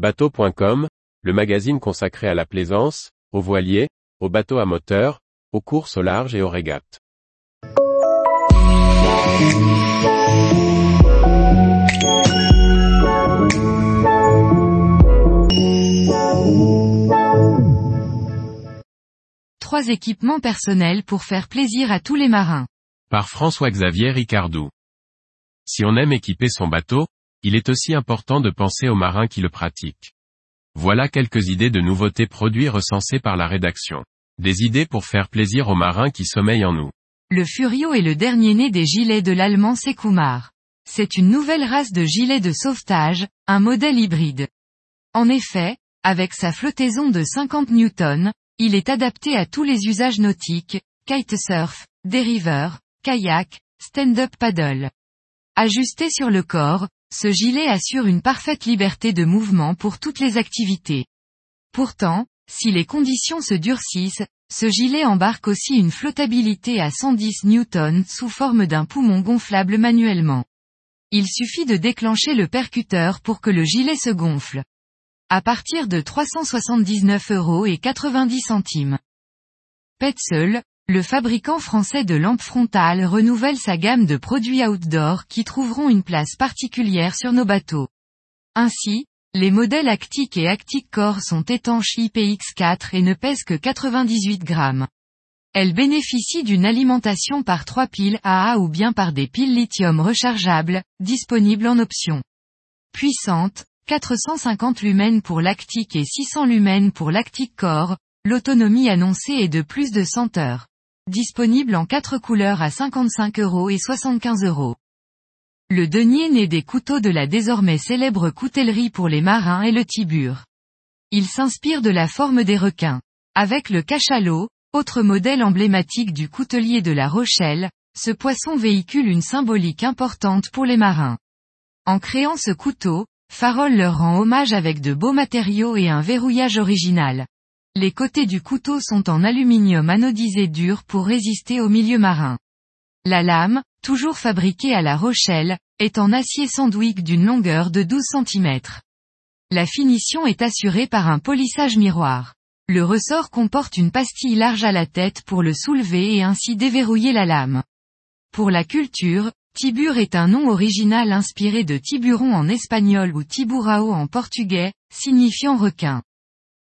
Bateau.com, le magazine consacré à la plaisance, aux voiliers, aux bateaux à moteur, aux courses au large et aux régates. Trois équipements personnels pour faire plaisir à tous les marins. Par François-Xavier Ricardou. Si on aime équiper son bateau, il est aussi important de penser aux marins qui le pratiquent. Voilà quelques idées de nouveautés produits recensées par la rédaction. Des idées pour faire plaisir aux marins qui sommeillent en nous. Le Furio est le dernier né des gilets de l'allemand Sekumar. C'est une nouvelle race de gilets de sauvetage, un modèle hybride. En effet, avec sa flottaison de 50 newtons, il est adapté à tous les usages nautiques, kitesurf, dériveur, kayak, stand-up paddle. Ajusté sur le corps, ce gilet assure une parfaite liberté de mouvement pour toutes les activités. Pourtant, si les conditions se durcissent, ce gilet embarque aussi une flottabilité à 110 newtons sous forme d'un poumon gonflable manuellement. Il suffit de déclencher le percuteur pour que le gilet se gonfle. À partir de 379 euros et 90 centimes. Petzl, le fabricant français de lampes frontales renouvelle sa gamme de produits outdoor qui trouveront une place particulière sur nos bateaux. Ainsi, les modèles Actic et Actic Core sont étanches IPX4 et ne pèsent que 98 grammes. Elles bénéficient d'une alimentation par trois piles AA ou bien par des piles lithium rechargeables, disponibles en option. Puissante, 450 lumens pour l'Actic et 600 lumens pour l'Actic Core, l'autonomie annoncée est de plus de 100 heures. Disponible en quatre couleurs à 55 euros et 75 euros. Le denier naît des couteaux de la désormais célèbre coutellerie pour les marins et le tibur. Il s'inspire de la forme des requins. Avec le cachalot, autre modèle emblématique du coutelier de la Rochelle, ce poisson véhicule une symbolique importante pour les marins. En créant ce couteau, Farol leur rend hommage avec de beaux matériaux et un verrouillage original. Les côtés du couteau sont en aluminium anodisé dur pour résister au milieu marin. La lame, toujours fabriquée à La Rochelle, est en acier sandwich d'une longueur de 12 cm. La finition est assurée par un polissage miroir. Le ressort comporte une pastille large à la tête pour le soulever et ainsi déverrouiller la lame. Pour la culture, Tibur est un nom original inspiré de tiburon en espagnol ou tiburao en portugais, signifiant requin.